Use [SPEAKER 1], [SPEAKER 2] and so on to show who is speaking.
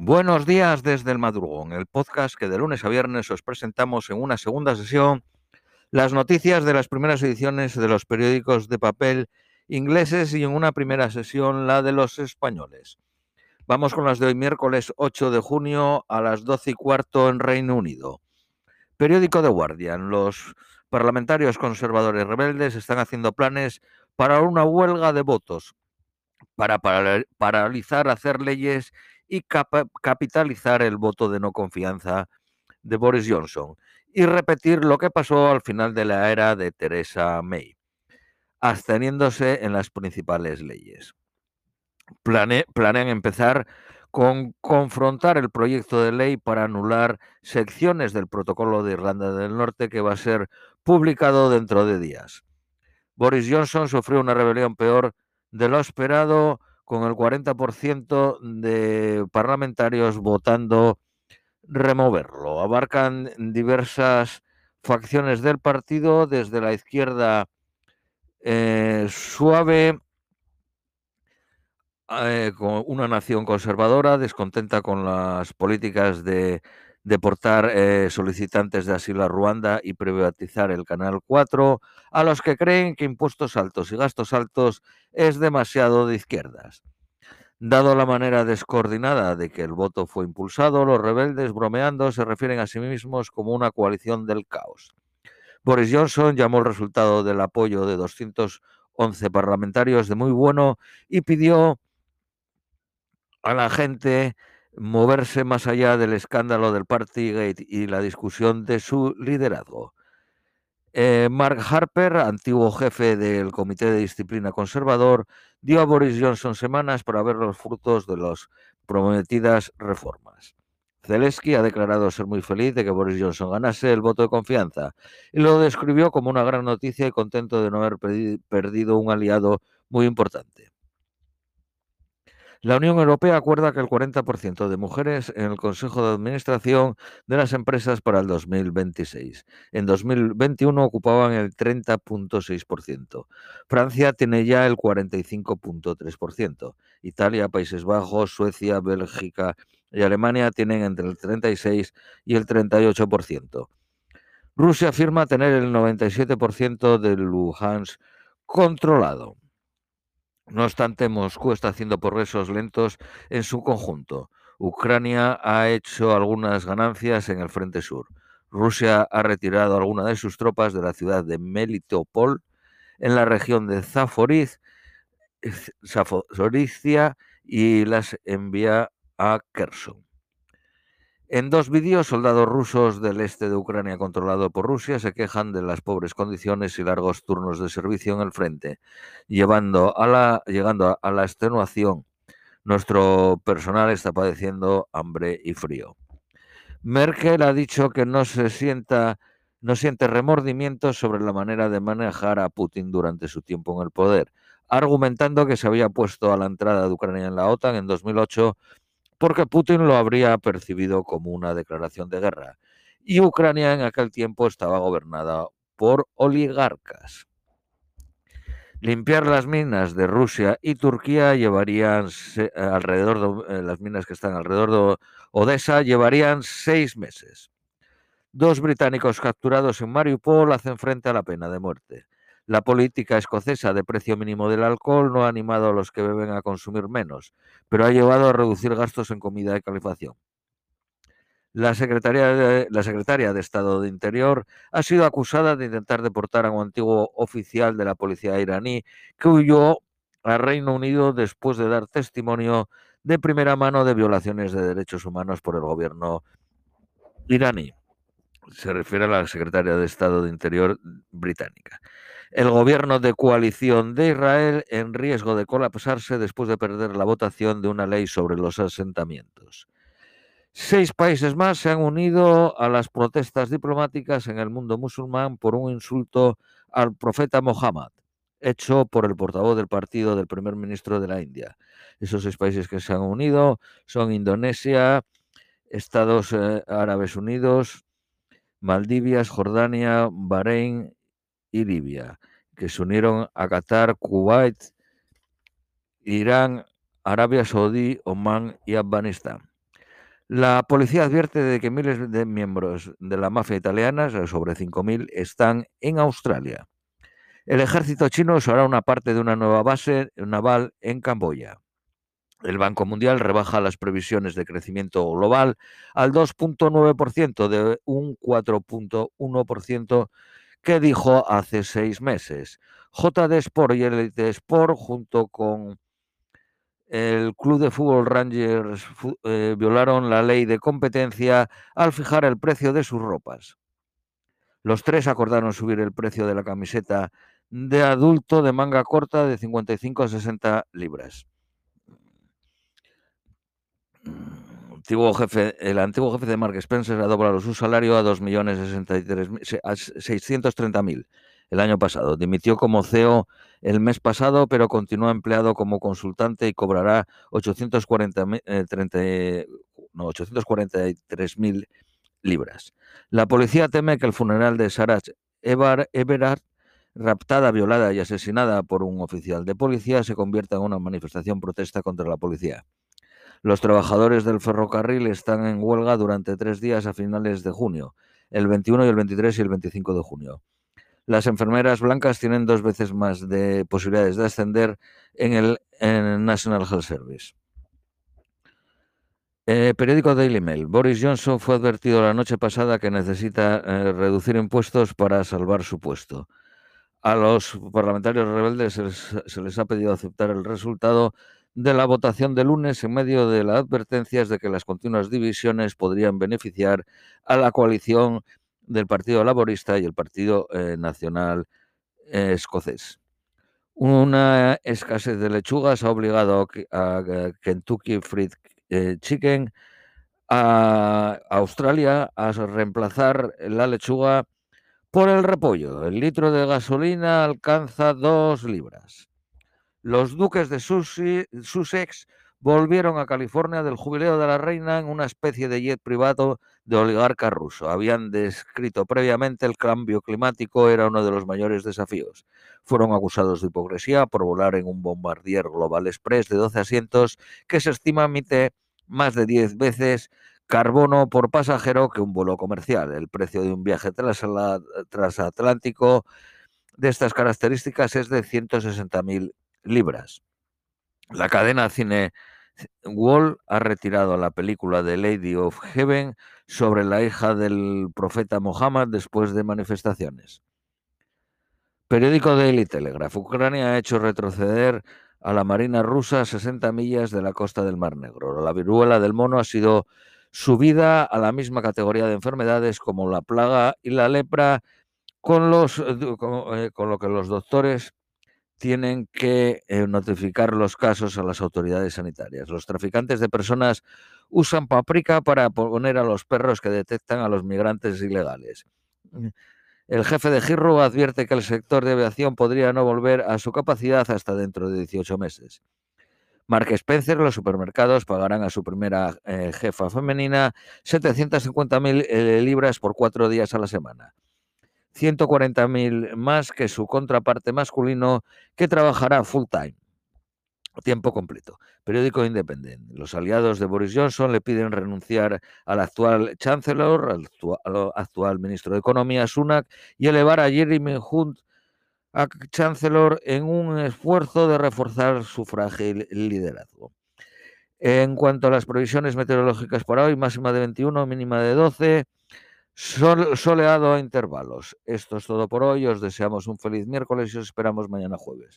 [SPEAKER 1] Buenos días desde el madrugón, el podcast que de lunes a viernes os presentamos en una segunda sesión las noticias de las primeras ediciones de los periódicos de papel ingleses y en una primera sesión la de los españoles. Vamos con las de hoy miércoles 8 de junio a las 12 y cuarto en Reino Unido. Periódico The Guardian. Los parlamentarios conservadores rebeldes están haciendo planes para una huelga de votos, para paralizar, hacer leyes y capitalizar el voto de no confianza de Boris Johnson y repetir lo que pasó al final de la era de Theresa May, absteniéndose en las principales leyes. planean empezar con confrontar el proyecto de ley para anular secciones del protocolo de Irlanda del Norte que va a ser publicado dentro de días. Boris Johnson sufrió una rebelión peor de lo esperado con el 40% de parlamentarios votando removerlo. Abarcan diversas facciones del partido, desde la izquierda eh, suave, eh, con una nación conservadora, descontenta con las políticas de deportar eh, solicitantes de asilo a Ruanda y privatizar el Canal 4, a los que creen que impuestos altos y gastos altos es demasiado de izquierdas. Dado la manera descoordinada de que el voto fue impulsado, los rebeldes, bromeando, se refieren a sí mismos como una coalición del caos. Boris Johnson llamó el resultado del apoyo de 211 parlamentarios de muy bueno y pidió a la gente moverse más allá del escándalo del Partygate y la discusión de su liderazgo. Eh, Mark Harper, antiguo jefe del Comité de Disciplina Conservador, dio a Boris Johnson semanas para ver los frutos de las prometidas reformas. Zelensky ha declarado ser muy feliz de que Boris Johnson ganase el voto de confianza y lo describió como una gran noticia y contento de no haber perdido un aliado muy importante. La Unión Europea acuerda que el 40% de mujeres en el Consejo de Administración de las empresas para el 2026. En 2021 ocupaban el 30.6%. Francia tiene ya el 45.3%. Italia, Países Bajos, Suecia, Bélgica y Alemania tienen entre el 36 y el 38%. Rusia afirma tener el 97% del Luhansk controlado. No obstante, Moscú está haciendo progresos lentos en su conjunto. Ucrania ha hecho algunas ganancias en el frente sur. Rusia ha retirado algunas de sus tropas de la ciudad de Melitopol en la región de Zaporizhia y las envía a Kherson. En dos vídeos, soldados rusos del este de Ucrania controlado por Rusia se quejan de las pobres condiciones y largos turnos de servicio en el frente, llevando a la, llegando a la extenuación. Nuestro personal está padeciendo hambre y frío. Merkel ha dicho que no se sienta no siente remordimientos sobre la manera de manejar a Putin durante su tiempo en el poder, argumentando que se había puesto a la entrada de Ucrania en la OTAN en 2008 porque Putin lo habría percibido como una declaración de guerra. Y Ucrania en aquel tiempo estaba gobernada por oligarcas. Limpiar las minas de Rusia y Turquía llevarían alrededor de eh, las minas que están alrededor de Odessa llevarían seis meses. Dos británicos capturados en Mariupol hacen frente a la pena de muerte. La política escocesa de precio mínimo del alcohol no ha animado a los que beben a consumir menos, pero ha llevado a reducir gastos en comida y calefacción. La secretaria, de, la secretaria de Estado de Interior ha sido acusada de intentar deportar a un antiguo oficial de la policía iraní que huyó al Reino Unido después de dar testimonio de primera mano de violaciones de derechos humanos por el gobierno iraní. Se refiere a la secretaria de Estado de Interior británica el gobierno de coalición de Israel en riesgo de colapsarse después de perder la votación de una ley sobre los asentamientos. Seis países más se han unido a las protestas diplomáticas en el mundo musulmán por un insulto al profeta Mohammed, hecho por el portavoz del partido del primer ministro de la India. Esos seis países que se han unido son Indonesia, Estados eh, Árabes Unidos, Maldivias, Jordania, Bahrein y Libia, que se unieron a Qatar, Kuwait, Irán, Arabia Saudí, Omán y Afganistán. La policía advierte de que miles de miembros de la mafia italiana, sobre 5.000, están en Australia. El ejército chino usará una parte de una nueva base naval en Camboya. El Banco Mundial rebaja las previsiones de crecimiento global al 2.9% de un 4.1% que dijo hace seis meses. JD Sport y Elite Sport, junto con el club de fútbol Rangers, eh, violaron la ley de competencia al fijar el precio de sus ropas. Los tres acordaron subir el precio de la camiseta de adulto de manga corta de 55 a 60 libras. El antiguo jefe de Mark Spencer ha doblado su salario a 2.630.000 el año pasado. Dimitió como CEO el mes pasado, pero continúa empleado como consultante y cobrará 840, eh, 843.000 libras. La policía teme que el funeral de Sarah Everard, raptada, violada y asesinada por un oficial de policía, se convierta en una manifestación protesta contra la policía. Los trabajadores del ferrocarril están en huelga durante tres días a finales de junio, el 21 y el 23 y el 25 de junio. Las enfermeras blancas tienen dos veces más de posibilidades de ascender en el, National Health Service. Eh, periódico Daily Mail. Boris Johnson fue advertido la noche pasada que necesita eh, reducir impuestos para salvar su puesto. A los parlamentarios rebeldes se les, ha pedido aceptar el resultado de la votación de lunes en medio de las advertencias de que las continuas divisiones podrían beneficiar a la coalición del Partido Laborista y el Partido eh, Nacional Escocés. Una escasez de lechugas ha obligado a Kentucky Fried eh, Chicken a Australia a reemplazar la lechuga por el repollo. El litro de gasolina alcanza dos libras. Los duques de Sussex volvieron a California del jubileo de la reina en una especie de jet privado de oligarca ruso. Habían descrito previamente el cambio climático era uno de los mayores desafíos. Fueron acusados de hipocresía por volar en un bombardier Global Express de 12 asientos que se estima emite más de 10 veces carbono por pasajero que un vuelo comercial. El precio de un viaje transatlántico de estas características es de 160.000 libras. La cadena cine Wall ha retirado la película de Lady of Heaven sobre la hija del profeta Mohammed después de manifestaciones. Periódico Daily Telegraph. Ucrania ha hecho retroceder a la Marina rusa a 60 millas de la costa del Mar Negro. La viruela del mono ha sido subida a la misma categoría de enfermedades como la plaga y la lepra, con, los, eh, con lo que los doctores tienen que eh, notificar los casos a las autoridades sanitarias. Los traficantes de personas usan paprika para poner a los perros que detectan a los migrantes ilegales. Mm, el jefe de Giro advierte que el sector de aviación podría no volver a su capacidad hasta dentro de 18 meses. Mark Spencer, los supermercados pagarán a su primera eh, jefa femenina 750.000 eh, libras por cuatro días a la semana. 140.000 más que su contraparte masculino que trabajará full time, tiempo completo. Periódico independiente. Los aliados de Boris Johnson le piden renunciar al actual chancellor, al actual, ministro de Economía, Sunak, y elevar a Jeremy Hunt a chancellor en un esfuerzo de reforzar su frágil liderazgo. En cuanto a las previsiones meteorológicas para hoy, máxima de 21, mínima de 12 soleado a intervalos. Esto es todo por hoy. Os deseamos un feliz miércoles y os esperamos mañana jueves.